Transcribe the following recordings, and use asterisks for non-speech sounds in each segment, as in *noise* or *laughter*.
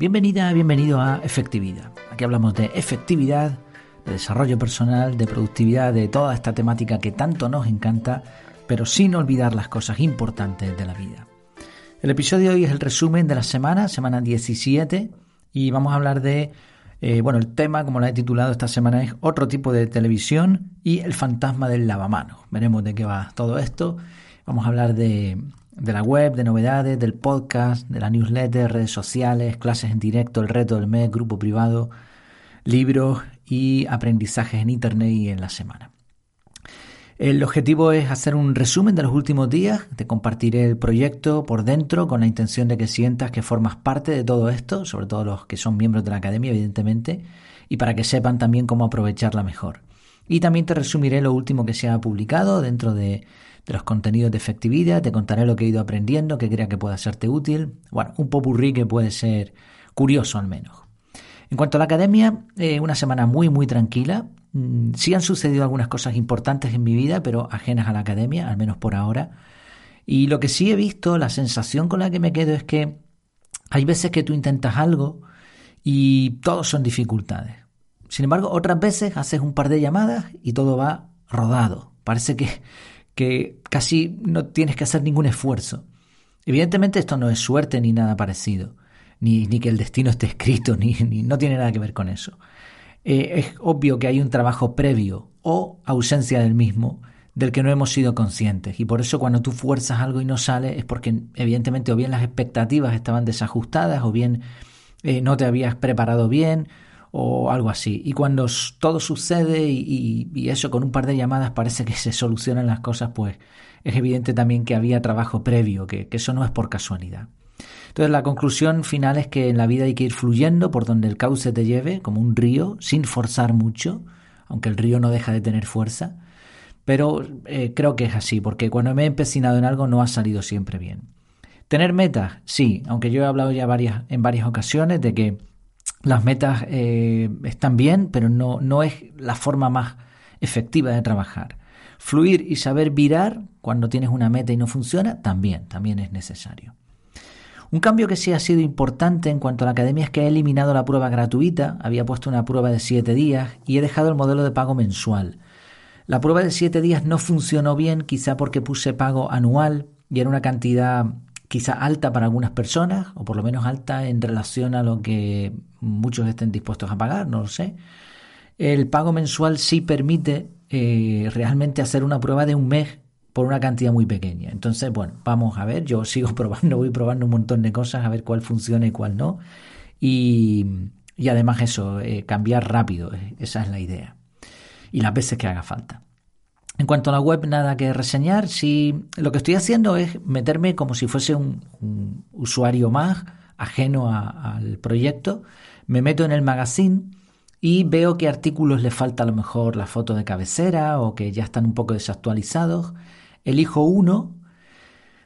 Bienvenida, bienvenido a Efectividad. Aquí hablamos de efectividad, de desarrollo personal, de productividad, de toda esta temática que tanto nos encanta, pero sin olvidar las cosas importantes de la vida. El episodio de hoy es el resumen de la semana, semana 17, y vamos a hablar de, eh, bueno, el tema, como lo he titulado esta semana, es otro tipo de televisión y el fantasma del lavamanos. Veremos de qué va todo esto. Vamos a hablar de, de la web, de novedades, del podcast, de la newsletter, redes sociales, clases en directo, el reto del mes, grupo privado, libros y aprendizajes en Internet y en la semana. El objetivo es hacer un resumen de los últimos días, te compartiré el proyecto por dentro con la intención de que sientas que formas parte de todo esto, sobre todo los que son miembros de la academia, evidentemente, y para que sepan también cómo aprovecharla mejor. Y también te resumiré lo último que se ha publicado dentro de de los contenidos de efectividad, te contaré lo que he ido aprendiendo, que crea que pueda serte útil. Bueno, un popurrí que puede ser curioso al menos. En cuanto a la academia, eh, una semana muy, muy tranquila. Mm, sí han sucedido algunas cosas importantes en mi vida, pero ajenas a la academia, al menos por ahora. Y lo que sí he visto, la sensación con la que me quedo es que hay veces que tú intentas algo y todos son dificultades. Sin embargo, otras veces haces un par de llamadas y todo va rodado. Parece que, que casi no tienes que hacer ningún esfuerzo. Evidentemente esto no es suerte ni nada parecido, ni, ni que el destino esté escrito, *laughs* ni, no tiene nada que ver con eso. Eh, es obvio que hay un trabajo previo o ausencia del mismo del que no hemos sido conscientes y por eso cuando tú fuerzas algo y no sale es porque evidentemente o bien las expectativas estaban desajustadas o bien eh, no te habías preparado bien o algo así. Y cuando todo sucede y, eso con un par de llamadas parece que se solucionan las cosas, pues es evidente también que había trabajo previo, que, eso no es por casualidad. Entonces la conclusión final es que en la vida hay que ir fluyendo por donde el cauce te lleve, como un río, sin forzar mucho, aunque el río no deja de tener fuerza. Pero eh, creo que es así, porque cuando me he empecinado en algo no ha salido siempre bien. Tener metas, sí, aunque yo he hablado ya varias, en varias ocasiones de que las metas eh, están bien, pero no, no es la forma más efectiva de trabajar. Fluir y saber virar cuando tienes una meta y no funciona, también, también es necesario. Un cambio que sí ha sido importante en cuanto a la academia es que he eliminado la prueba gratuita, había puesto una prueba de siete días y he dejado el modelo de pago mensual. La prueba de siete días no funcionó bien, quizá porque puse pago anual y era una cantidad quizá alta para algunas personas, o por lo menos alta en relación a lo que muchos estén dispuestos a pagar, no lo sé. El pago mensual sí permite eh, realmente hacer una prueba de un mes por una cantidad muy pequeña. Entonces, bueno, vamos a ver, yo *laughs* sigo probando, voy probando un montón de cosas, a ver cuál funciona y cuál no. Y, además eso, eh, cambiar rápido, eh, esa es la idea. Y las veces que haga falta. En cuanto a la web, nada que reseñar. Lo que estoy haciendo es meterme como si fuese un, usuario más ajeno al proyecto. Me meto en el magazine y veo que artículos le falta a lo mejor la foto de cabecera o que ya están un poco desactualizados. Elijo uno.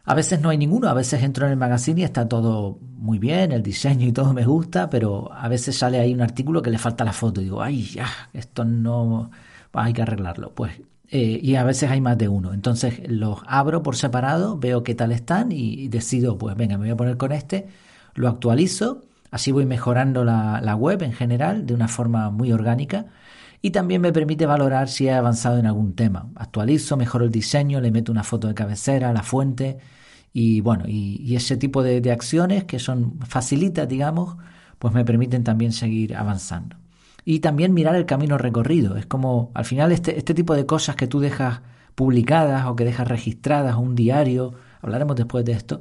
A veces no hay ninguno, a veces entro en el magazine y está todo muy bien, el diseño y todo me gusta, pero a veces sale ahí un artículo que le falta la foto y digo, ay, ya, esto no, hay que arreglarlo. Pues eh, y a veces hay más de uno. Entonces los abro por separado, veo qué tal están y, decido, pues venga, me voy a poner con este, lo actualizo, así voy mejorando la, la, web en general de una forma muy orgánica y también me permite valorar si he avanzado en algún tema. Actualizo, mejoro el diseño, le meto una foto de cabecera, la fuente y bueno, y, ese tipo de, de acciones que son facilitas, digamos, pues me permiten también seguir avanzando y también mirar el camino recorrido. Es como, al final, este, este tipo de cosas que tú dejas publicadas o que dejas registradas o un diario, hablaremos después de esto,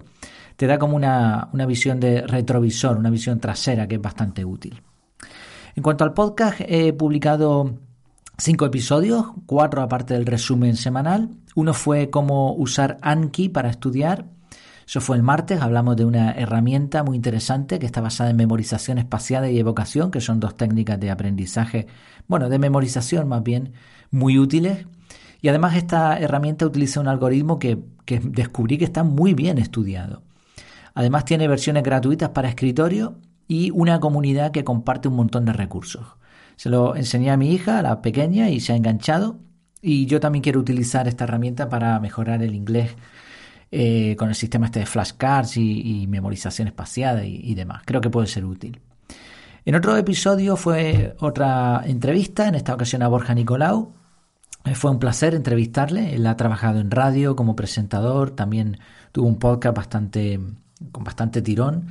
te da como una, una visión de retrovisor, una visión trasera que es bastante útil. En cuanto al podcast, he publicado cinco episodios, cuatro aparte del resumen semanal. Uno fue cómo usar Anki para estudiar, eso fue el martes, hablamos de una herramienta muy interesante que está basada en memorización espacial y evocación, que son dos técnicas de aprendizaje, bueno, de memorización más bien, muy útiles. Y además esta herramienta utiliza un algoritmo que, descubrí que está muy bien estudiado. Además tiene versiones gratuitas para escritorio y una comunidad que comparte un montón de recursos. Se lo enseñé a mi hija, a la pequeña, y se ha enganchado. Y yo también quiero utilizar esta herramienta para mejorar el inglés eh, con el sistema este de flashcards y, memorización espaciada y, demás. Creo que puede ser útil. En otro episodio fue otra entrevista, en esta ocasión a Borja Nicolau. Eh, fue un placer entrevistarle. Él ha trabajado en radio como presentador, también tuvo un podcast bastante, con bastante tirón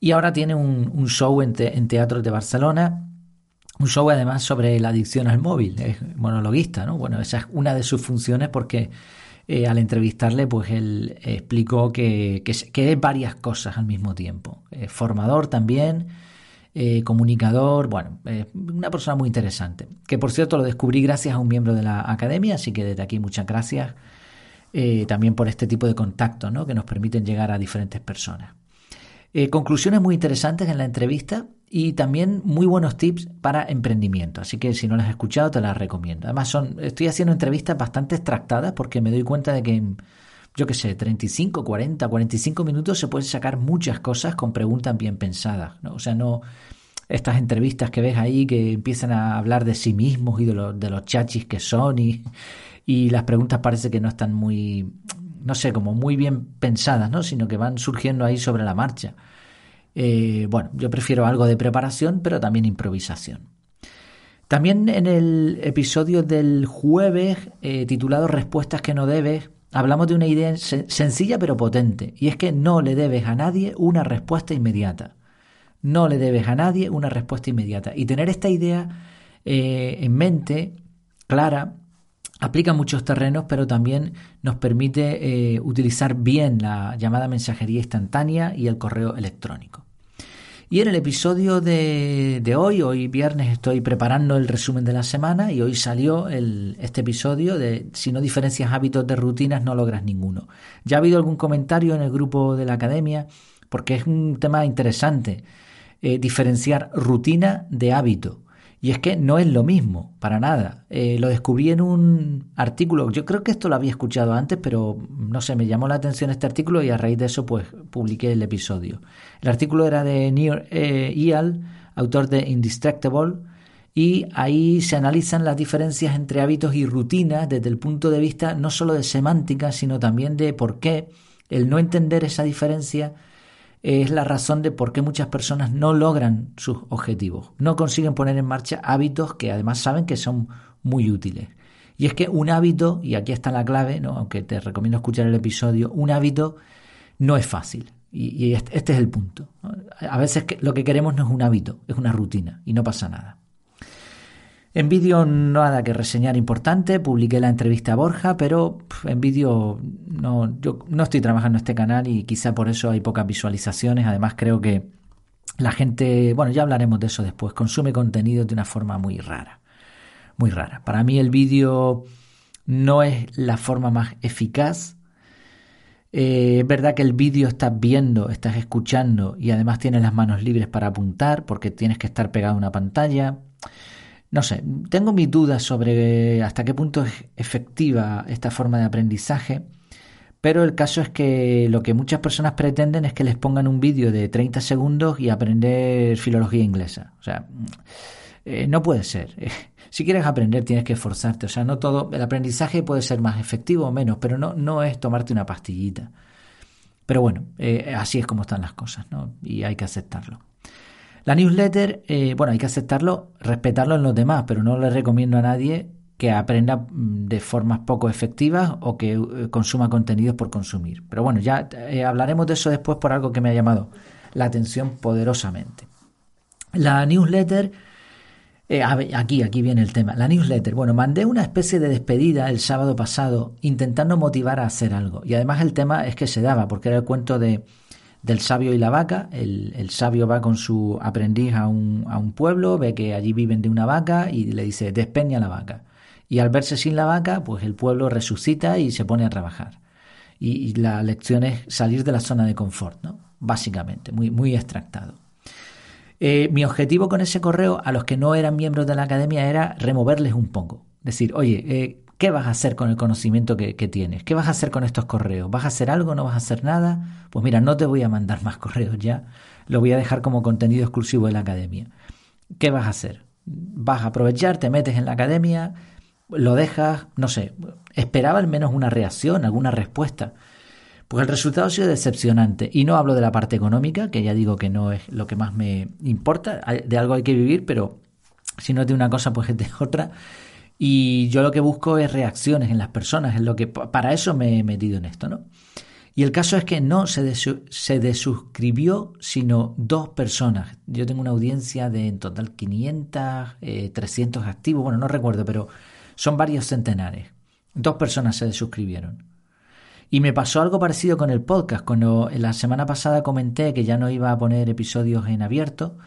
y ahora tiene un, show en, en teatros de Barcelona un show además sobre la adicción al móvil, es monologuista, ¿no? Bueno, esa es una de sus funciones porque eh, al entrevistarle, pues él explicó que, que, es varias cosas al mismo tiempo. formador también, eh, comunicador, bueno, una persona muy interesante. Que por cierto lo descubrí gracias a un miembro de la academia, así que desde aquí muchas gracias eh, también por este tipo de contactos, ¿no? Que nos permiten llegar a diferentes personas. conclusiones muy interesantes en la entrevista y también muy buenos tips para emprendimiento. Así que si no las has escuchado, te las recomiendo. Además, son, estoy haciendo entrevistas bastante extractadas porque me doy cuenta de que en, yo qué sé, 35, 40, 45 minutos se pueden sacar muchas cosas con preguntas bien pensadas. ¿no? O sea, no estas entrevistas que ves ahí que empiezan a hablar de sí mismos y de, de los chachis que son y, y las preguntas parece que no están muy, no sé, como muy bien pensadas, ¿no? sino que van surgiendo ahí sobre la marcha. Eh, bueno, yo prefiero algo de preparación, pero también improvisación. También en el episodio del jueves, eh, titulado Respuestas que no debes, hablamos de una idea sencilla pero potente, y es que no le debes a nadie una respuesta inmediata. No le debes a nadie una respuesta inmediata. Y tener esta idea eh, en mente, clara, aplica muchos terrenos, pero también nos permite utilizar bien la llamada mensajería instantánea y el correo electrónico. Y en el episodio de, hoy, hoy viernes, estoy preparando el resumen de la semana y hoy salió el, este episodio de si no diferencias hábitos de rutinas no logras ninguno. Ya ha habido algún comentario en el grupo de la academia porque es un tema interesante, eh, diferenciar rutina de hábito. Y es que no es lo mismo, para nada. Eh, lo descubrí en un artículo, yo creo que esto lo había escuchado antes, pero no sé, me llamó la atención este artículo y a raíz de eso pues publiqué el episodio. El artículo era de Neil eh, autor de Indistractable, y ahí se analizan las diferencias entre hábitos y rutinas desde el punto de vista no solo de semántica, sino también de por qué el no entender esa diferencia es la razón de por qué muchas personas no logran sus objetivos, no consiguen poner en marcha hábitos que además saben que son muy útiles. Y es que un hábito, y aquí está la clave, ¿no? aunque te recomiendo escuchar el episodio, un hábito no es fácil. Y, este, este es el punto. A veces lo que queremos no es un hábito, es una rutina y no pasa nada. En vídeo nada que reseñar importante, publiqué la entrevista a Borja, pero en vídeo no, yo no estoy trabajando en este canal y quizá por eso hay pocas visualizaciones. Además creo que la gente, bueno, ya hablaremos de eso después, consume contenido de una forma muy rara, muy rara. Para mí el vídeo no es la forma más eficaz. Eh, es verdad que el vídeo estás viendo, estás escuchando y además tienes las manos libres para apuntar porque tienes que estar pegado a una pantalla. No sé, tengo mis dudas sobre hasta qué punto es efectiva esta forma de aprendizaje, pero el caso es que lo que muchas personas pretenden es que les pongan un vídeo de 30 segundos y aprender filología inglesa. O sea, eh, no puede ser. *laughs* Si quieres aprender tienes que esforzarte. O sea, no todo, el aprendizaje puede ser más efectivo o menos, pero no, no es tomarte una pastillita. Pero bueno, eh, así es como están las cosas, ¿no? Y hay que aceptarlo. La newsletter, eh, bueno, hay que aceptarlo, respetarlo en los demás, pero no le recomiendo a nadie que aprenda mm, de formas poco efectivas o que eh, consuma contenidos por consumir. Pero bueno, ya eh, hablaremos de eso después por algo que me ha llamado la atención poderosamente. La newsletter, aquí, aquí viene el tema. La newsletter, bueno, mandé una especie de despedida el sábado pasado intentando motivar a hacer algo. Y además el tema es que se daba, porque era el cuento de del sabio y la vaca. El, sabio va con su aprendiz a un, a un, pueblo, ve que allí viven de una vaca y le dice, despeña la vaca. Y al verse sin la vaca, pues el pueblo resucita y se pone a trabajar. Y, la lección es salir de la zona de confort, ¿no? Básicamente, muy, muy extractado. Eh, mi objetivo con ese correo a los que no eran miembros de la academia era removerles un poco. Decir, oye, eh, ¿Qué vas a hacer con el conocimiento que, tienes? ¿Qué vas a hacer con estos correos? ¿Vas a hacer algo? ¿No vas a hacer nada? Pues mira, no te voy a mandar *laughs* más correos ya. Lo voy a dejar como contenido exclusivo de la academia. ¿Qué vas a hacer? ¿Vas a aprovechar? ¿Te metes en la academia? ¿Lo dejas? No sé. Esperaba al menos una reacción, alguna respuesta. Pues el resultado ha sido decepcionante. Y no hablo de la parte económica, que ya digo que no es lo que más me importa. De algo hay que vivir, pero si no es de una cosa, pues es de otra. Y yo lo que busco es reacciones en las personas, es lo que para eso me he metido en esto, ¿no? Y el caso es que no se, se desuscribió, sino dos personas. Yo tengo una audiencia de en total 500, 300 eh, activos, bueno, no recuerdo, pero son varios centenares. Dos personas se desuscribieron. Y me pasó algo parecido con el podcast. Cuando la semana pasada comenté que ya no iba a poner episodios en abierto,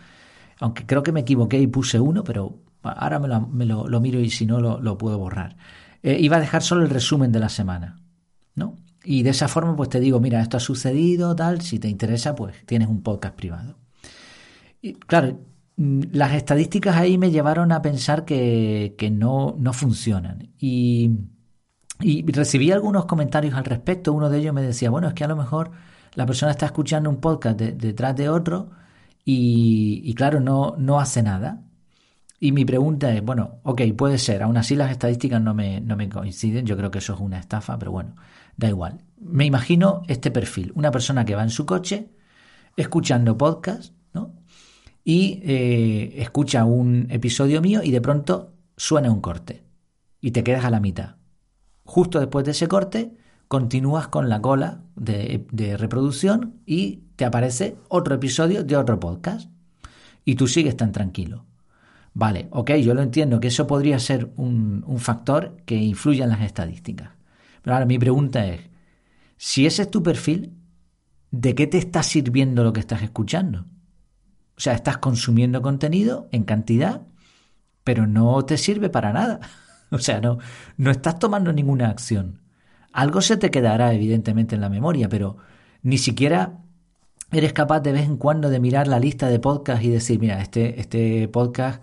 aunque creo que me equivoqué y puse uno, pero ahora me lo, miro y si no lo, puedo borrar. Eh, iba a dejar solo el resumen de la semana, ¿no? Y de esa forma, pues te digo, mira, esto ha sucedido, tal, si te interesa, pues tienes un podcast privado. Y claro, mm, las estadísticas ahí me llevaron a pensar que, no, no funcionan. Y, y recibí algunos comentarios al respecto. Uno de ellos me decía, bueno, es que a lo mejor la persona está escuchando un podcast detrás de otro y, y, claro, no, no hace nada. Y mi pregunta es, bueno, ok, puede ser, aún así las estadísticas no me, no me coinciden, yo creo que eso es una estafa, pero bueno, Da igual. Me imagino este perfil, una persona que va en su coche escuchando podcast, ¿no? Y eh, escucha un episodio mío y de pronto suena un corte y te quedas a la mitad. Justo después de ese corte, continúas con la cola de, de reproducción y te aparece otro episodio de otro podcast. Y tú sigues tan tranquilo. Vale, ok, yo lo entiendo que eso podría ser un, un factor que influya en las estadísticas. Pero ahora mi pregunta es, si ese es tu perfil, ¿de qué te está sirviendo lo que estás escuchando? O sea, estás consumiendo contenido en cantidad, pero no te sirve para nada. *laughs* O sea, no, no estás tomando ninguna acción. Algo se te quedará, evidentemente, en la memoria, pero ni siquiera eres capaz de vez en cuando de mirar la lista de podcasts y decir, mira, este, este podcast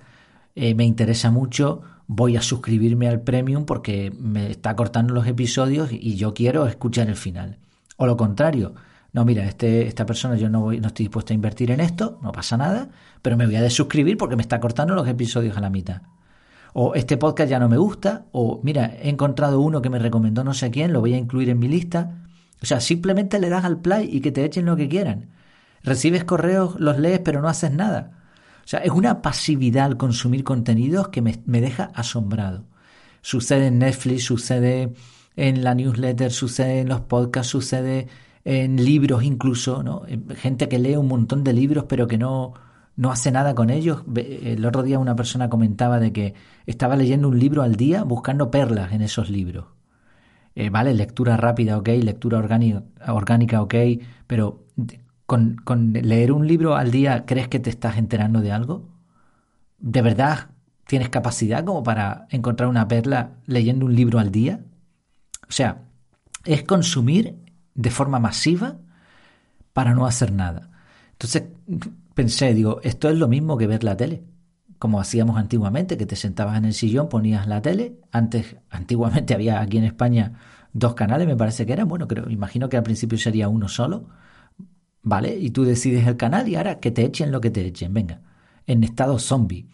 eh, me interesa mucho, voy a suscribirme al premium porque me está cortando los episodios y yo quiero escuchar el final. O lo contrario, no, mira, este, esta persona yo no, voy, no estoy dispuesto a invertir en esto, no pasa nada, pero me voy a desuscribir porque me está cortando los episodios a la mitad. O este podcast ya no me gusta, o mira, he encontrado uno que me recomendó no sé quién, lo voy a incluir en mi lista. O sea, simplemente le das al play y que te echen lo que quieran. Recibes correos, los lees, pero no haces nada. O sea, es una pasividad al consumir contenidos que me, deja asombrado. Sucede en Netflix, sucede en la newsletter, sucede en los podcasts, sucede en libros incluso, ¿no? Gente que lee un montón de libros pero que no, no hace nada con ellos. El otro día una persona comentaba de que estaba leyendo un libro al día buscando perlas en esos libros. Eh, vale, lectura rápida, ok, lectura orgánica, ok, pero ¿Con, leer un libro al día crees que te estás enterando de algo? ¿De verdad tienes capacidad como para encontrar una perla leyendo un libro al día? O sea, es consumir de forma masiva para no hacer nada. Entonces pensé, digo, esto es lo mismo que ver la tele, como hacíamos antiguamente, que te sentabas en el sillón, ponías la tele. Antes, antiguamente había aquí en España dos canales, me parece que eran. Bueno, creo, imagino que al principio sería uno solo. ¿Vale? Y tú decides el canal y ahora que te echen lo que te echen, venga, en estado zombie.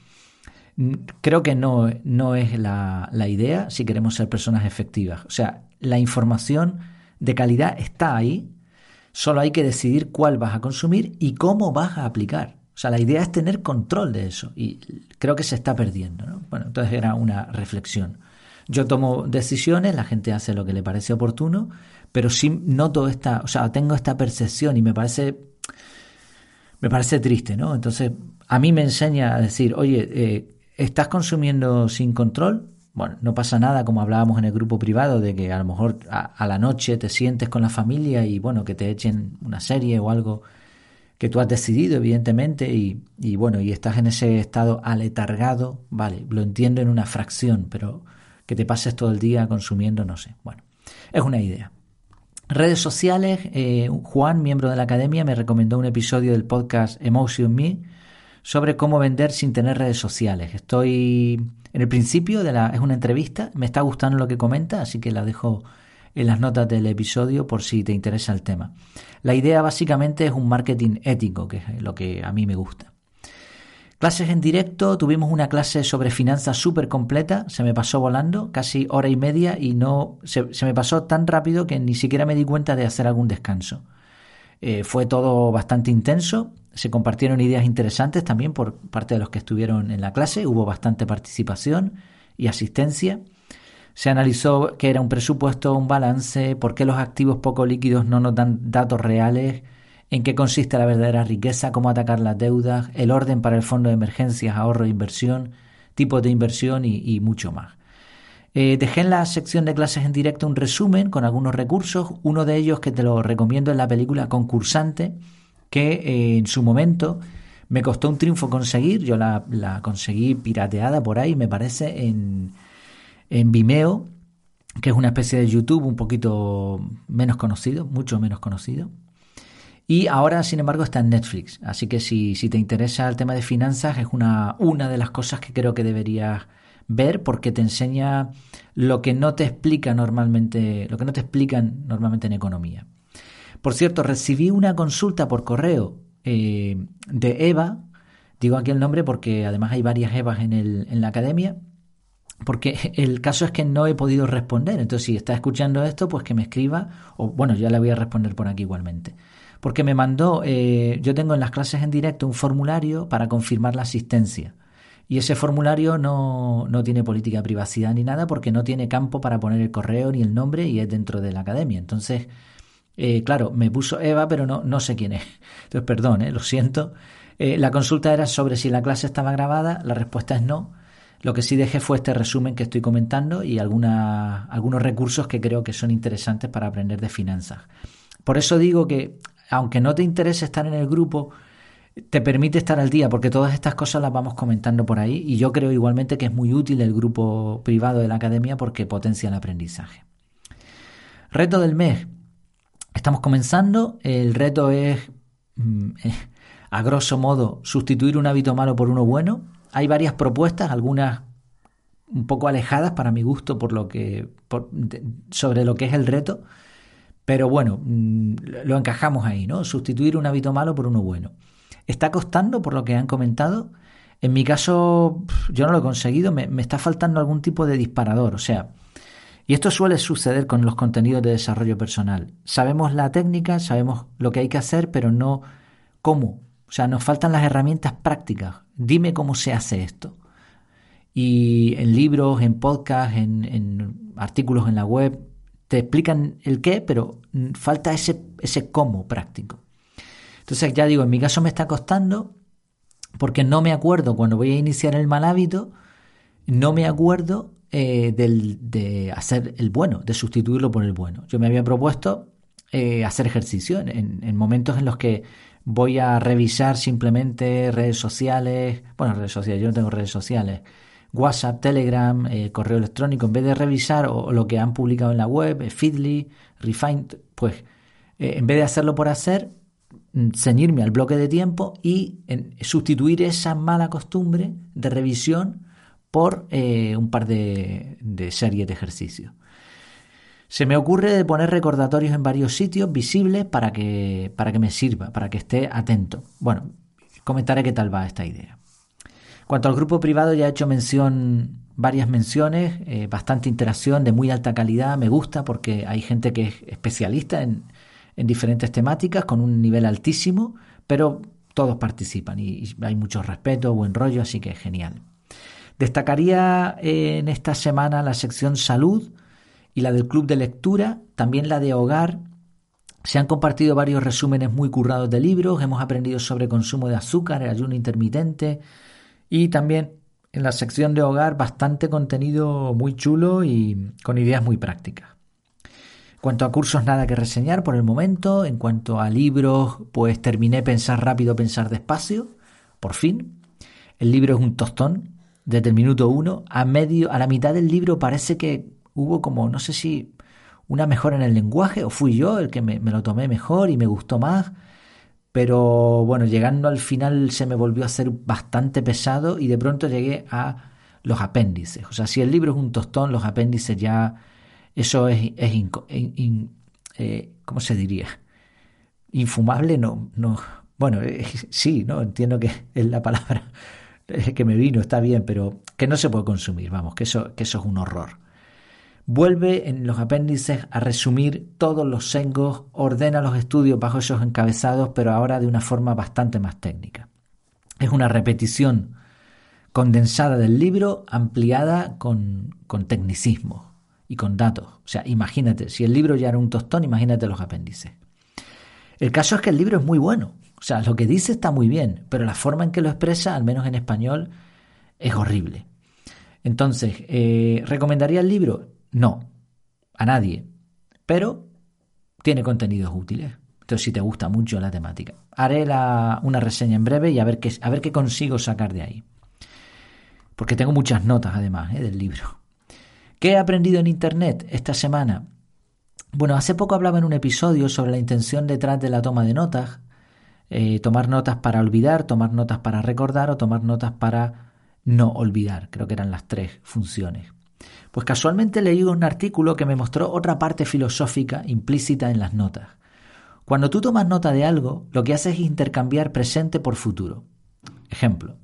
Mm, creo que no, no es la, la idea si queremos ser personas efectivas. O sea, la información de calidad está ahí, solo hay que decidir cuál vas a consumir y cómo vas a aplicar. O sea, la idea es tener control de eso y creo que se está perdiendo. ¿no? Bueno, entonces era una reflexión. Yo tomo decisiones, la gente hace lo que le parece oportuno, pero sí noto esta, o sea, tengo esta percepción y me parece, me parece triste, ¿no? Entonces, a mí me enseña a decir, oye, eh, ¿estás consumiendo sin control? Bueno, no pasa nada, como hablábamos en el grupo privado, de que a lo mejor a, la noche te sientes con la familia y bueno, que te echen una serie o algo que tú has decidido, evidentemente, y, y bueno, y estás en ese estado aletargado, vale, lo entiendo en una fracción, pero que te pases todo el día consumiendo, no sé. Bueno, es una idea. Redes sociales, eh, Juan, miembro de la academia, me recomendó un episodio del podcast Emotion Me sobre cómo vender sin tener redes sociales. Estoy en el principio de la... es una entrevista, me está gustando lo que comenta, así que la dejo en las notas del episodio por si te interesa el tema. La idea básicamente es un marketing ético, que es lo que a mí me gusta. Clases en directo, tuvimos una clase sobre finanzas súper completa, se me pasó volando, casi hora y media y no se, me pasó tan rápido que ni siquiera me di cuenta de hacer algún descanso. Eh, fue todo bastante intenso, se compartieron ideas interesantes también por parte de los que estuvieron en la clase, hubo bastante participación y asistencia. Se analizó qué era un presupuesto, un balance, por qué los activos poco líquidos no nos dan datos reales, en qué consiste la verdadera riqueza, cómo atacar las deudas, el orden para el fondo de emergencias, ahorro e inversión, tipos de inversión y, mucho más. Eh, dejé en la sección de clases en directo un resumen con algunos recursos, uno de ellos que te lo recomiendo es la película Concursante, que eh, en su momento me costó un triunfo conseguir, yo la, conseguí pirateada por ahí, me parece, en, en Vimeo, que es una especie de YouTube un poquito menos conocido, mucho menos conocido. Y ahora, sin embargo, está en Netflix. Así que si, si te interesa el tema de finanzas, es una, una de las cosas que creo que deberías ver porque te enseña lo que no te explica normalmente, lo que no te explican normalmente en economía. Por cierto, recibí una consulta por correo eh, de Eva, digo aquí el nombre porque además hay varias Evas en, el, en la academia, porque el caso es que no he podido responder. Entonces, si está escuchando esto, pues que me escriba, o bueno, ya le voy a responder por aquí igualmente porque me mandó, eh, yo tengo en las clases en directo un formulario para confirmar la asistencia. Y ese formulario no, no, tiene política de privacidad ni nada porque no tiene campo para poner el correo ni el nombre y es dentro de la academia. Entonces, eh, claro, me puso Eva, pero no, no sé quién es. *laughs* Entonces, perdón, eh, lo siento. la consulta era sobre si la clase estaba grabada, la respuesta es no. Lo que sí dejé fue este resumen que estoy comentando y algunos recursos que creo que son interesantes para aprender de finanzas. Por eso digo que aunque no te interese estar en el grupo, te permite estar al día, porque todas estas cosas las vamos comentando por ahí y yo creo igualmente que es muy útil el grupo privado de la academia porque potencia el aprendizaje. Reto del mes. Estamos comenzando. El reto es, mm, eh, a grosso modo, sustituir un hábito malo por uno bueno. Hay varias propuestas, algunas un poco alejadas para mi gusto por lo que, sobre lo que es el reto. Pero bueno, mm, lo encajamos ahí, ¿no? Sustituir un hábito malo por uno bueno. ¿Está costando por lo que han comentado? En mi caso, yo no lo he conseguido, me, está faltando algún tipo de disparador, o sea, y esto suele suceder con los contenidos de desarrollo personal. Sabemos la técnica, sabemos lo que hay que hacer, pero no cómo. O sea, nos faltan las herramientas prácticas. Dime cómo se hace esto. Y en libros, en podcasts, en artículos en la web, te explican el qué, pero falta ese, ese cómo práctico. Entonces, ya digo, en mi caso me está costando porque no me acuerdo cuando voy a iniciar el mal hábito, no me acuerdo eh, de hacer el bueno, de sustituirlo por el bueno. Yo me había propuesto eh, hacer ejercicio en, en, momentos en los que voy a revisar simplemente redes sociales, bueno, redes sociales, yo no tengo redes sociales, WhatsApp, Telegram, eh, correo electrónico, en vez de revisar o, lo que han publicado en la web, eh, Feedly, Refine, pues eh, en vez de hacerlo por hacer, mm, ceñirme al bloque de tiempo y sustituir esa mala costumbre de revisión por un par de, de series de ejercicios. Se me ocurre de poner recordatorios en varios sitios visibles para que, para que me sirva, para que esté atento. Bueno, comentaré qué tal va esta idea. Cuanto al grupo privado ya he hecho mención, varias menciones, eh, bastante interacción de muy alta calidad, me gusta porque hay gente que es especialista en, diferentes temáticas con un nivel altísimo, pero todos participan y, hay mucho respeto, buen rollo, así que es genial. Destacaría eh, en esta semana la sección salud y la del club de lectura, también la de hogar. Se han compartido varios resúmenes muy currados de libros, hemos aprendido sobre consumo de azúcar, el ayuno intermitente, y también en la sección de hogar bastante contenido muy chulo y con ideas muy prácticas. En cuanto a cursos, nada que reseñar por el momento. En cuanto a libros, pues terminé Pensar rápido, pensar despacio, por fin. El libro es un tostón desde el minuto uno. A medio, a la mitad del libro parece que hubo como, no sé si una mejora en el lenguaje o fui yo el que me lo tomé mejor y me gustó más pero bueno, llegando al final se me volvió a hacer bastante pesado y de pronto llegué a los apéndices. O sea, si el libro es un tostón, los apéndices ya, eso es, es eh, ¿cómo se diría? Infumable, no, no, bueno, sí, no, entiendo que es la palabra. *laughs* que me vino, está bien, pero que no se puede consumir, vamos, que eso, que eso es un horror. Vuelve en los apéndices a resumir todos los sengos, ordena los estudios bajo esos encabezados, pero ahora de una forma bastante más técnica. Es una repetición condensada del libro, ampliada con, con tecnicismo y con datos. O sea, imagínate, si el libro ya era un tostón, imagínate los apéndices. El caso es que el libro es muy bueno. O sea, lo que dice está muy bien, pero la forma en que lo expresa, al menos en español, es horrible. Entonces, eh, ¿recomendaría el libro? No, a nadie. Pero tiene contenidos útiles. Entonces, si te gusta mucho la temática. Haré una reseña en breve y a ver, qué, a ver qué consigo sacar de ahí. Porque tengo muchas notas, además, eh, del libro. ¿Qué he aprendido en Internet esta semana? Bueno, hace poco hablaba en un episodio sobre la intención detrás de la toma de notas eh, tomar notas para olvidar, tomar notas para recordar o tomar notas para no olvidar. Creo que eran las tres funciones. Pues casualmente leí un artículo que me mostró otra parte filosófica implícita en las notas. Cuando tú tomas nota de algo, lo que haces es intercambiar presente por futuro. Ejemplo,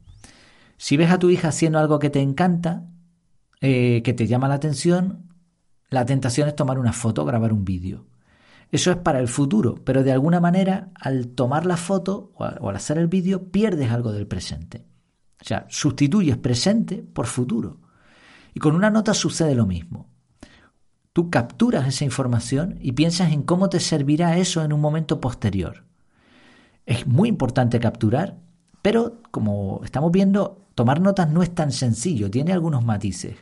si ves a tu hija haciendo algo que te encanta, eh, que te llama la atención, la tentación es tomar una foto, grabar un vídeo. Eso es para el futuro, pero de alguna manera al tomar la foto o al hacer el vídeo pierdes algo del presente. O sea, sustituyes presente por futuro. Y con una nota sucede lo mismo. Tú capturas esa información y piensas en cómo te servirá eso en un momento posterior. Es muy importante capturar, pero como estamos viendo, tomar notas no es tan sencillo, tiene algunos matices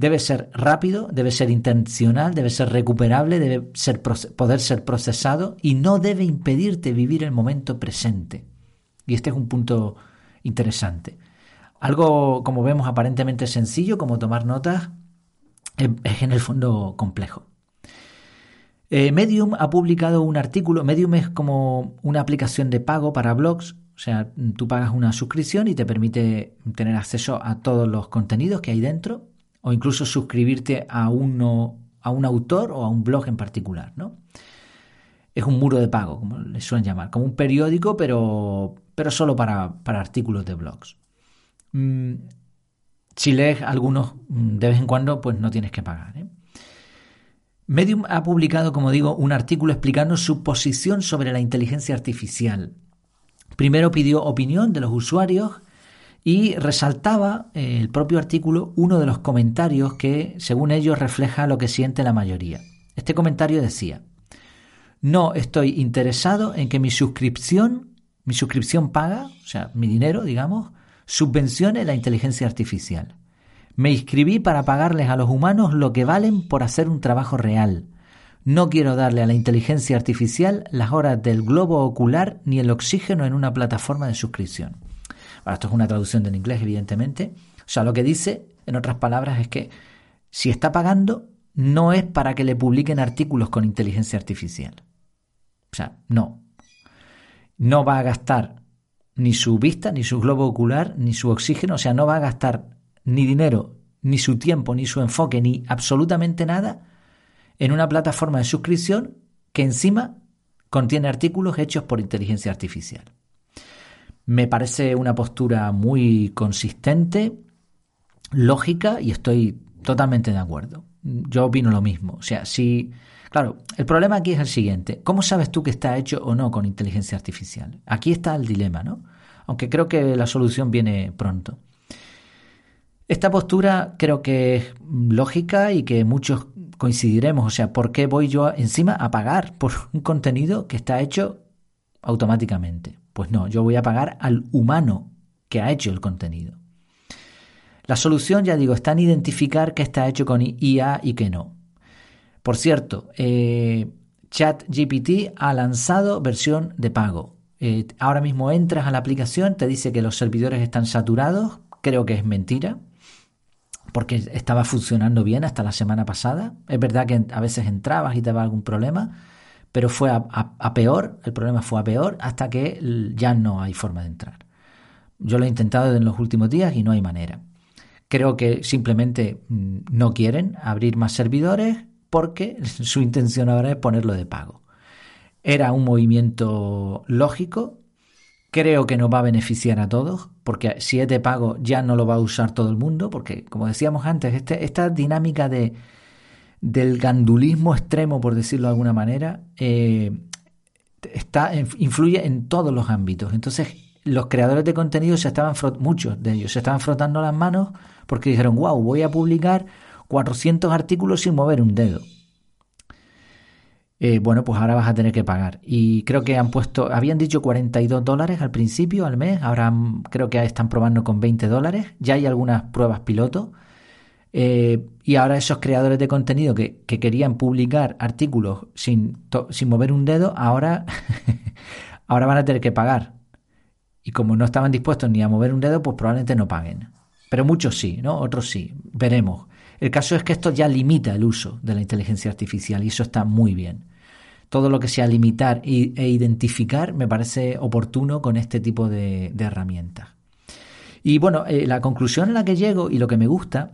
debe ser rápido, debe ser intencional, debe ser recuperable, debe ser, poder ser procesado y no debe impedirte vivir el momento presente. Y este es un punto interesante. Algo, como vemos, aparentemente sencillo, como tomar notas, es en el fondo complejo. Eh, Medium ha publicado un artículo. Medium es como una aplicación de pago para blogs. O sea, tú pagas una suscripción y te permite tener acceso a todos los contenidos que hay dentro o incluso suscribirte a, uno, a un autor o a un blog en particular, ¿no? Es un muro de pago, como le suelen llamar, como un periódico, pero, pero solo para, artículos de blogs. Mm, si lees algunos mm, de vez en cuando, pues no tienes que pagar. ¿eh? Medium ha publicado, como digo, un artículo explicando su posición sobre la inteligencia artificial. Primero pidió opinión de los usuarios y resaltaba eh, el propio artículo uno de los comentarios que, según ellos, refleja lo que siente la mayoría. Este comentario decía, no estoy interesado en que mi suscripción, mi suscripción paga, o sea, mi dinero, digamos, subvencione la inteligencia artificial. Me inscribí para pagarles a los humanos lo que valen por hacer un trabajo real. No quiero darle a la inteligencia artificial las horas del globo ocular ni el oxígeno en una plataforma de suscripción esto es una traducción del inglés, evidentemente. O sea, lo que dice, en otras palabras, es que si está pagando, no es para que le publiquen artículos con inteligencia artificial. O sea, no. No va a gastar ni su vista, ni su globo ocular, ni su oxígeno. O sea, no va a gastar ni dinero, ni su tiempo, ni su enfoque, ni absolutamente nada en una plataforma de suscripción que encima contiene artículos hechos por inteligencia artificial. Me parece una postura muy consistente, lógica y estoy totalmente de acuerdo. Yo opino lo mismo. O sea, si... Claro, el problema aquí es el siguiente. ¿Cómo sabes tú que está hecho o no con inteligencia artificial? Aquí está el dilema, ¿no? Aunque creo que la solución viene pronto. Esta postura creo que es lógica y que muchos coincidiremos. O sea, ¿por qué voy yo encima a pagar por *laughs* un contenido que está hecho automáticamente? Pues no, yo voy a pagar al humano que ha hecho el contenido. La solución, ya digo, está en identificar qué está hecho con IA y qué no. Por cierto, eh, ChatGPT ha lanzado versión de pago. Eh, ahora mismo entras a la aplicación, te dice que los servidores están saturados. Creo que es mentira, porque estaba funcionando bien hasta la semana pasada. Es verdad que a veces entrabas y te daba algún problema, pero fue a, peor, el problema fue a peor hasta que ya no hay forma de entrar. Yo lo he intentado en los últimos días y no hay manera. Creo que simplemente mm, no quieren abrir más servidores porque *laughs* su intención ahora es ponerlo de pago. Era un movimiento lógico, Creo que nos va a beneficiar a todos, porque si es de pago ya no lo va a usar todo el mundo, porque como decíamos antes, este, esta dinámica de, del gandulismo extremo, por decirlo de alguna manera, eh, está, influye en todos los ámbitos. Entonces, los creadores de contenido se estaban muchos de ellos se estaban frotando las manos porque dijeron, wow, voy a publicar 400 artículos sin mover un dedo. Eh, bueno, pues ahora vas a tener que pagar. Y creo que han puesto, habían dicho 42 dólares al principio, al mes, ahora creo que están probando con 20 dólares, ya hay algunas pruebas piloto. Eh, y ahora esos creadores de contenido que, querían publicar artículos sin, sin mover un dedo, ahora, *laughs* ahora van a tener que pagar. Y como no estaban dispuestos ni a mover un dedo, pues probablemente no paguen. Pero muchos sí, ¿no? Otros sí. Veremos. El caso es que esto ya limita el uso de la inteligencia artificial y eso está muy bien todo lo que sea limitar e identificar me parece oportuno con este tipo de, herramientas. Y bueno, eh, la conclusión a la que llego y lo que me gusta,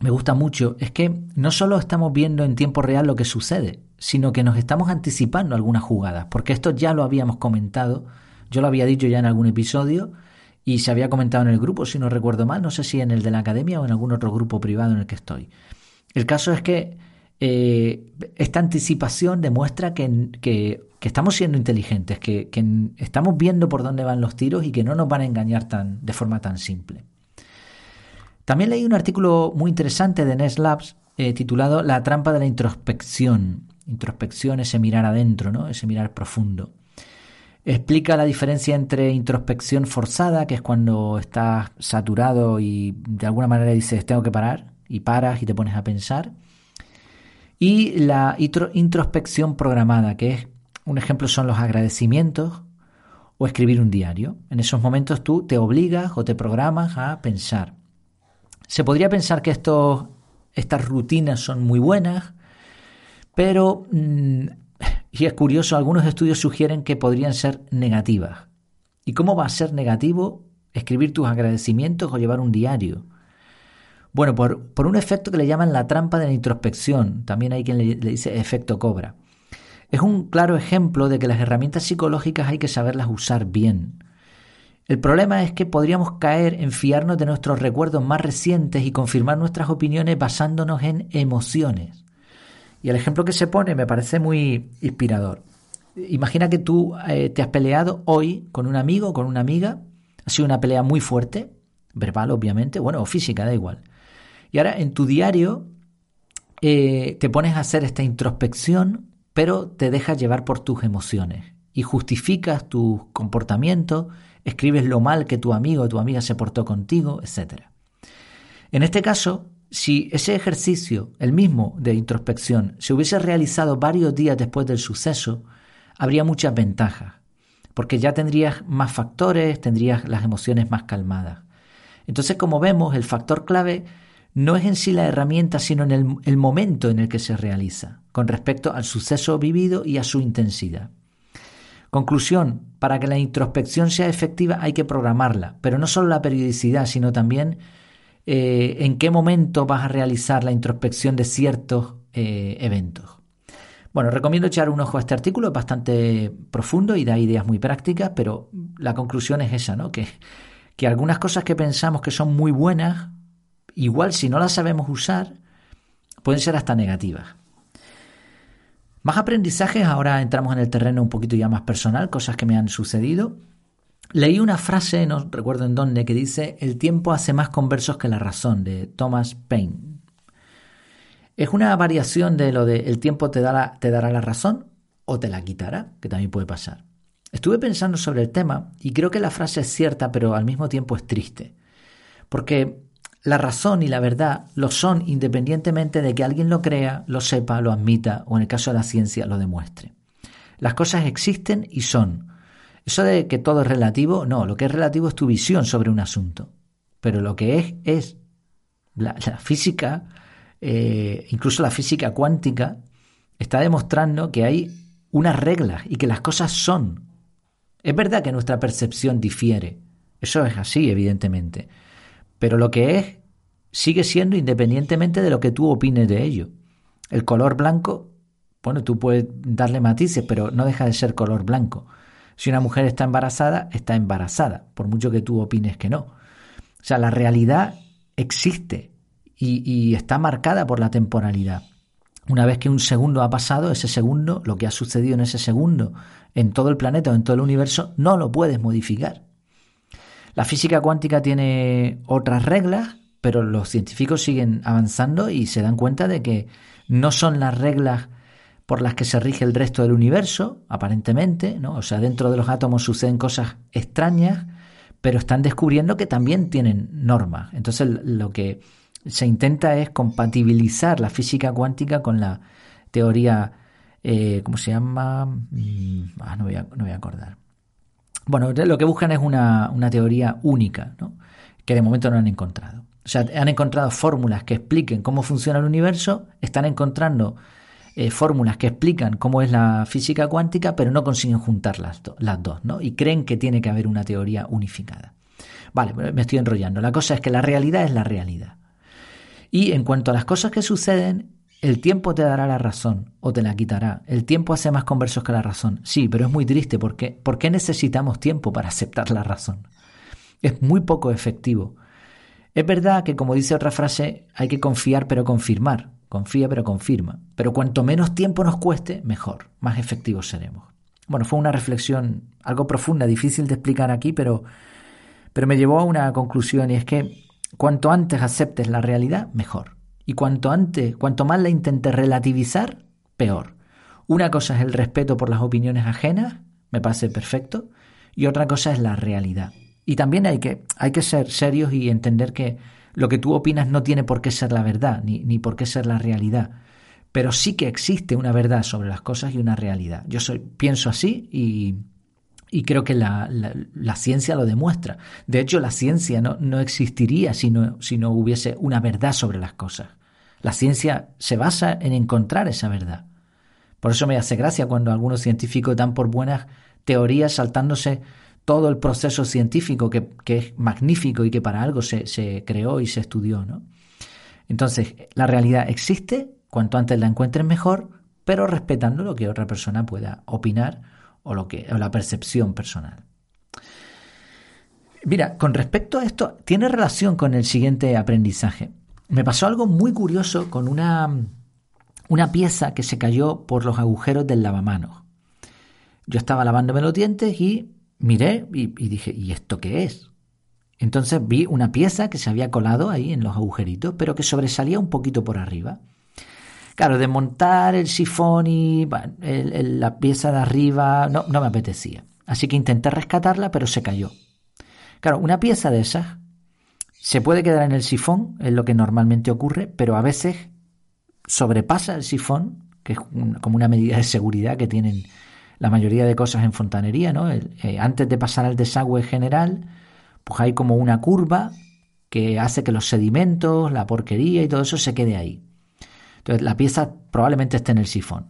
me gusta mucho, es que no solo estamos viendo en tiempo real lo que sucede, sino que nos estamos anticipando algunas jugadas, porque esto ya lo habíamos comentado, yo lo había dicho ya en algún episodio y se había comentado en el grupo, si no recuerdo mal, no sé si en el de la academia o en algún otro grupo privado en el que estoy. El caso es que eh, esta anticipación demuestra que, que, estamos siendo inteligentes, que, estamos viendo por dónde van los tiros y que no nos van a engañar tan, de forma tan simple. También leí un artículo muy interesante de Nest Labs eh, titulado La trampa de la introspección. Introspección, ese mirar adentro, ¿no? ese mirar profundo. Explica la diferencia entre introspección forzada, que es cuando estás saturado y de alguna manera dices tengo que parar, y paras y te pones a pensar, y la introspección programada, que es un ejemplo son los agradecimientos o escribir un diario. En esos momentos tú te obligas o te programas a pensar. Se podría pensar que estos, estas rutinas son muy buenas, pero, mm, y es curioso, algunos estudios sugieren que podrían ser negativas. ¿Y cómo va a ser negativo escribir tus agradecimientos o llevar un diario? Bueno, por, un efecto que le llaman la trampa de la introspección, también hay quien le, dice efecto cobra. Es un claro ejemplo de que las herramientas psicológicas hay que saberlas usar bien. El problema es que podríamos caer en fiarnos de nuestros recuerdos más recientes y confirmar nuestras opiniones basándonos en emociones. Y el ejemplo que se pone me parece muy inspirador. Imagina que tú eh, te has peleado hoy con un amigo con una amiga, ha sido una pelea muy fuerte, verbal obviamente, bueno, o física, da igual. Y ahora en tu diario eh, te pones a hacer esta introspección, pero te dejas llevar por tus emociones y justificas tu comportamiento, escribes lo mal que tu amigo o tu amiga se portó contigo, etc. En este caso, si ese ejercicio, el mismo de introspección, se hubiese realizado varios días después del suceso, habría muchas ventajas, porque ya tendrías más factores, tendrías las emociones más calmadas. Entonces, como vemos, el factor clave no es en sí la herramienta, sino en el, momento en el que se realiza, con respecto al suceso vivido y a su intensidad. Conclusión, para que la introspección sea efectiva hay que programarla, pero no solo la periodicidad, sino también eh, en qué momento vas a realizar la introspección de ciertos eh, eventos. Bueno, recomiendo echar un ojo a este artículo, es bastante profundo y da ideas muy prácticas, pero la conclusión es esa, ¿no? Que, que algunas cosas que pensamos que son muy buenas igual si no las sabemos usar, pueden ser hasta negativas. Más aprendizajes, ahora entramos en el terreno un poquito ya más personal, cosas que me han sucedido. Leí una frase, no recuerdo en dónde, que dice, el tiempo hace más conversos que la razón, de Thomas Paine. Es una variación de lo de el tiempo te dará, te dará la razón o te la quitará, que también puede pasar. Estuve pensando sobre el tema y creo que la frase es cierta, pero al mismo tiempo es triste. Porque la razón y la verdad lo son independientemente de que alguien lo crea, lo sepa, lo admita o en el caso de la ciencia lo demuestre. Las cosas existen y son. Eso de que todo es relativo, no, lo que es relativo es tu visión sobre un asunto. Pero lo que es es la, física, eh, incluso la física cuántica, está demostrando que hay unas reglas y que las cosas son. Es verdad que nuestra percepción difiere. Eso es así, evidentemente. Pero lo que es sigue siendo independientemente de lo que tú opines de ello. El color blanco, bueno, tú puedes darle matices, pero no deja de ser color blanco. Si una mujer está embarazada, está embarazada, por mucho que tú opines que no. O sea, la realidad existe y, está marcada por la temporalidad. Una vez que un segundo ha pasado, ese segundo, lo que ha sucedido en ese segundo, en todo el planeta o en todo el universo, no lo puedes modificar. La física cuántica tiene otras reglas, pero los científicos siguen avanzando y se dan cuenta de que no son las reglas por las que se rige el resto del universo, aparentemente, ¿no? O sea, dentro de los átomos suceden cosas extrañas, pero están descubriendo que también tienen normas. Entonces, lo que se intenta es compatibilizar la física cuántica con la teoría, eh, ¿cómo se llama? Mm, ah, no, voy a, no voy a acordar. Bueno, lo que buscan es una, una teoría única, ¿no? que de momento no han encontrado. O sea, han encontrado fórmulas que expliquen cómo funciona el universo, están encontrando eh, fórmulas que explican cómo es la física cuántica, pero no consiguen juntar las, las dos, ¿no? Y creen que tiene que haber una teoría unificada. Vale, me estoy enrollando. La cosa es que la realidad es la realidad. Y en cuanto a las cosas que suceden, el tiempo te dará la razón o te la quitará. El tiempo hace más conversos que la razón. Sí, pero es muy triste porque ¿por qué necesitamos tiempo para aceptar la razón? Es muy poco efectivo. Es verdad que, como dice otra frase, hay que confiar pero confirmar. Confía pero confirma. Pero cuanto menos tiempo nos cueste, mejor, más efectivos seremos. Bueno, fue una reflexión algo profunda, difícil de explicar aquí, pero, pero me llevó a una conclusión y es que cuanto antes aceptes la realidad, mejor. Y cuanto antes, cuanto más la intentes relativizar, peor. Una cosa es el respeto por las opiniones ajenas, me parece perfecto, y otra cosa es la realidad. Y también hay que, hay que ser serios y entender que lo que tú opinas no tiene por qué ser la verdad, ni, ni por qué ser la realidad. Pero sí que existe una verdad sobre las cosas y una realidad. Yo soy, pienso así y, y creo que la, la, ciencia lo demuestra. De hecho, la ciencia no, no existiría si no, si no hubiese una verdad sobre las cosas. La ciencia se basa en encontrar esa verdad. Por eso me hace gracia cuando algunos científicos dan por buenas teorías saltándose todo el proceso científico que, es magnífico y que para algo se, creó y se estudió. ¿no? Entonces, la realidad existe, cuanto antes la encuentres mejor, pero respetando lo que otra persona pueda opinar o, lo que, o la percepción personal. Mira, con respecto a esto, tiene relación con el siguiente aprendizaje. Me pasó algo muy curioso con una, una pieza que se cayó por los agujeros del lavamanos. Yo estaba lavándome los dientes y miré y, dije, ¿y esto qué es? Entonces vi una pieza que se había colado ahí en los agujeritos, pero que sobresalía un poquito por arriba. Claro, de montar el sifón y la pieza de arriba no, no me apetecía. Así que intenté rescatarla, pero se cayó. Claro, una pieza de esas se puede quedar en el sifón, es lo que normalmente ocurre, pero a veces sobrepasa el sifón, que es como una medida de seguridad que tienen la mayoría de cosas en fontanería, ¿no? Eh, antes de pasar al desagüe general, pues hay como una curva que hace que los sedimentos, la porquería y todo eso se quede ahí. Entonces la pieza probablemente esté en el sifón.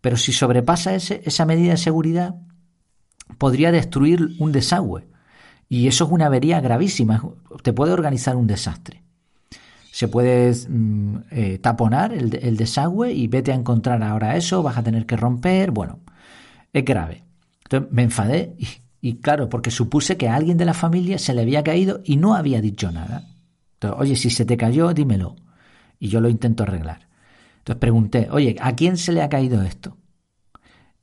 Pero si sobrepasa ese, esa medida de seguridad, podría destruir un desagüe. Y eso es una avería gravísima. Te puede organizar un desastre. Se puede mm, eh, taponar el, el desagüe y vete a encontrar ahora eso, vas a tener que romper. Bueno, es grave. Entonces me enfadé y, claro, porque supuse que a alguien de la familia se le había caído y no había dicho nada. Entonces, oye, si se te cayó, dímelo. Y yo lo intento arreglar. Entonces pregunté, oye, ¿a quién se le ha caído esto?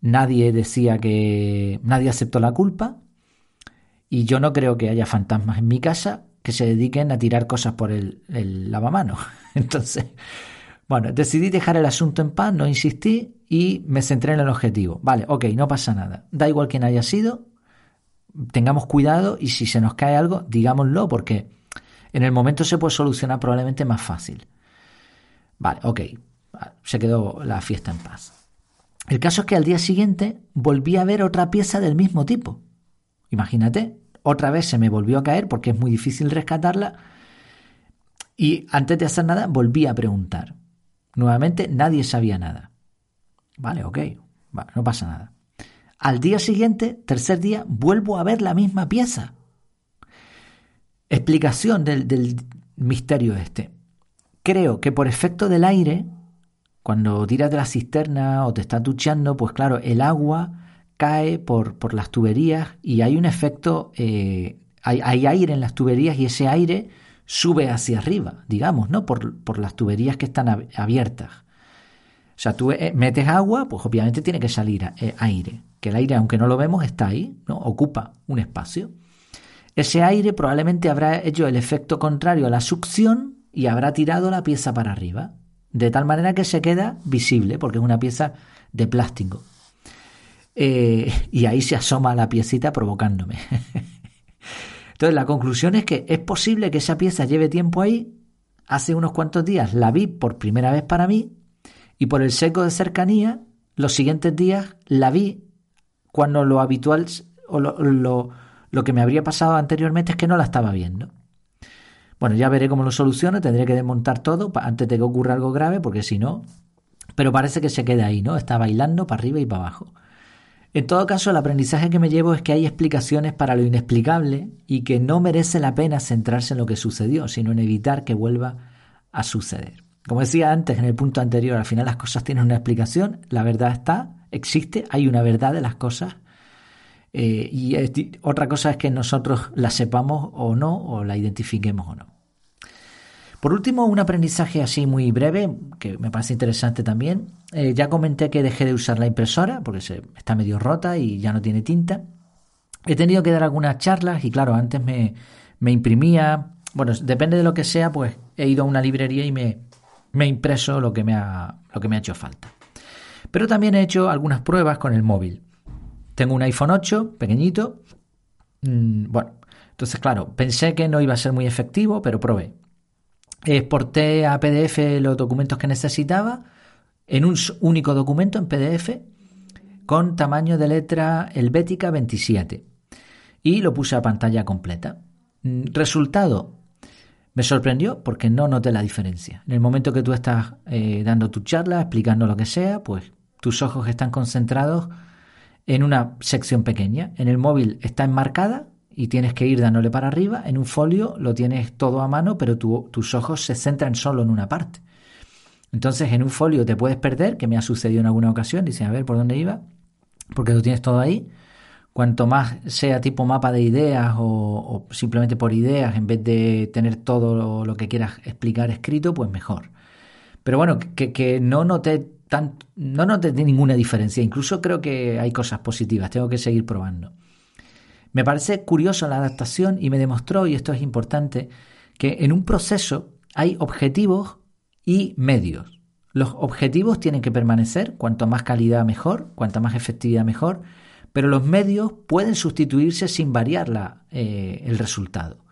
Nadie decía que nadie aceptó la culpa y yo no creo que haya fantasmas en mi casa que se dediquen a tirar cosas por el, el lavamanos. *laughs* Entonces, bueno, decidí dejar el asunto en paz, no insistí y me centré en el objetivo. Vale, ok, no pasa nada. Da igual quién haya sido, tengamos cuidado y si se nos cae algo, digámoslo porque en el momento se puede solucionar probablemente más fácil. Vale, ok, se quedó la fiesta en paz. El caso es que al día siguiente volví a ver otra pieza del mismo tipo. Imagínate, otra vez se me volvió a caer porque es muy difícil rescatarla. Y antes de hacer nada, volví a preguntar. Nuevamente nadie sabía nada. Vale, ok, no pasa nada. Al día siguiente, tercer día, vuelvo a ver la misma pieza. Explicación del, del misterio este. Creo que por efecto del aire, cuando tiras de la cisterna o te estás duchando, pues claro, el agua cae por, por las tuberías y hay un efecto, eh, hay, hay, aire en las tuberías y ese aire sube hacia arriba, digamos, ¿no? Por, por las tuberías que están abiertas. O sea, tú eh, metes agua, pues obviamente tiene que salir eh, aire, que el aire, aunque no lo vemos, está ahí, ¿no? Ocupa un espacio. Ese aire probablemente habrá hecho el efecto contrario a la succión y habrá tirado la pieza para arriba, de tal manera que se queda visible, porque es una pieza de plástico. Eh, y ahí se asoma la piecita provocándome. *laughs* Entonces la conclusión es que es posible que esa pieza lleve tiempo ahí. Hace unos cuantos días la vi por primera vez para mí y por el seco de cercanía, los siguientes días la vi cuando lo habitual o lo, lo que me habría pasado anteriormente es que no la estaba viendo. Bueno, ya veré cómo lo soluciono, tendré que desmontar todo antes de que ocurra algo grave, porque si no, pero parece que se queda ahí, ¿no? Está bailando para arriba y para abajo. En todo caso, el aprendizaje que me llevo es que hay explicaciones para lo inexplicable y que no merece la pena centrarse en lo que sucedió, sino en evitar que vuelva a suceder. Como decía antes en el punto anterior, al final las cosas tienen una explicación, la verdad está, existe, hay una verdad de las cosas eh, y otra cosa es que nosotros la sepamos o no, o la identifiquemos o no. Por último, un aprendizaje así muy breve, que me parece interesante también. Eh, ya comenté que dejé de usar la impresora porque está medio rota y ya no tiene tinta. He tenido que dar algunas charlas y claro, antes me, me imprimía, bueno, depende de lo que sea, pues he ido a una librería y me, me he impreso lo que me, ha, lo que me ha hecho falta. Pero también he hecho algunas pruebas con el móvil. Tengo un iPhone 8, pequeñito. Mm, bueno, entonces, claro, pensé que no iba a ser muy efectivo, pero probé. Exporté a PDF los documentos que necesitaba en un único documento en PDF con tamaño de letra helvética 27 y lo puse a pantalla completa. Mm, resultado, me sorprendió porque no noté la diferencia. En el momento que tú estás eh, dando tu charla, explicando lo que sea, pues tus ojos están concentrados en una sección pequeña. En el móvil está enmarcada y tienes que ir dándole para arriba. En un folio lo tienes todo a mano, pero tus ojos se centran solo en una parte. Entonces en un folio te puedes perder, que me ha sucedido en alguna ocasión, dice, a ver por dónde iba, porque lo tienes todo ahí. Cuanto más sea tipo mapa de ideas o, simplemente por ideas, en vez de tener todo lo, que quieras explicar escrito, pues mejor. Pero bueno, que, que no noté no noté ninguna diferencia. Incluso creo que hay cosas positivas. Tengo que seguir probando. Me parece curioso la adaptación y me demostró, y esto es importante, que en un proceso hay objetivos y medios. Los objetivos tienen que permanecer, cuanto más calidad mejor, cuanta más efectividad mejor, pero los medios pueden sustituirse sin variar eh, el resultado.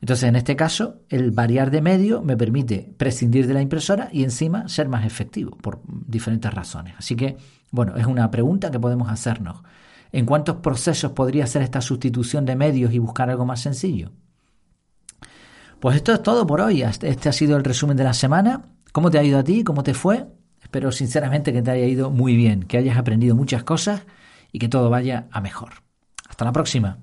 Entonces, en este caso, el variar de medio me permite prescindir de la impresora y encima ser más efectivo por diferentes razones. Así que, bueno, es una pregunta que podemos hacernos. ¿En cuántos procesos podría ser esta sustitución de medios y buscar algo más sencillo? Pues esto es todo por hoy. Este, este ha sido el resumen de la semana. ¿Cómo te ha ido a ti? ¿Cómo te fue? Espero sinceramente que te haya ido muy bien, que hayas aprendido muchas cosas y que todo vaya a mejor. Hasta la próxima.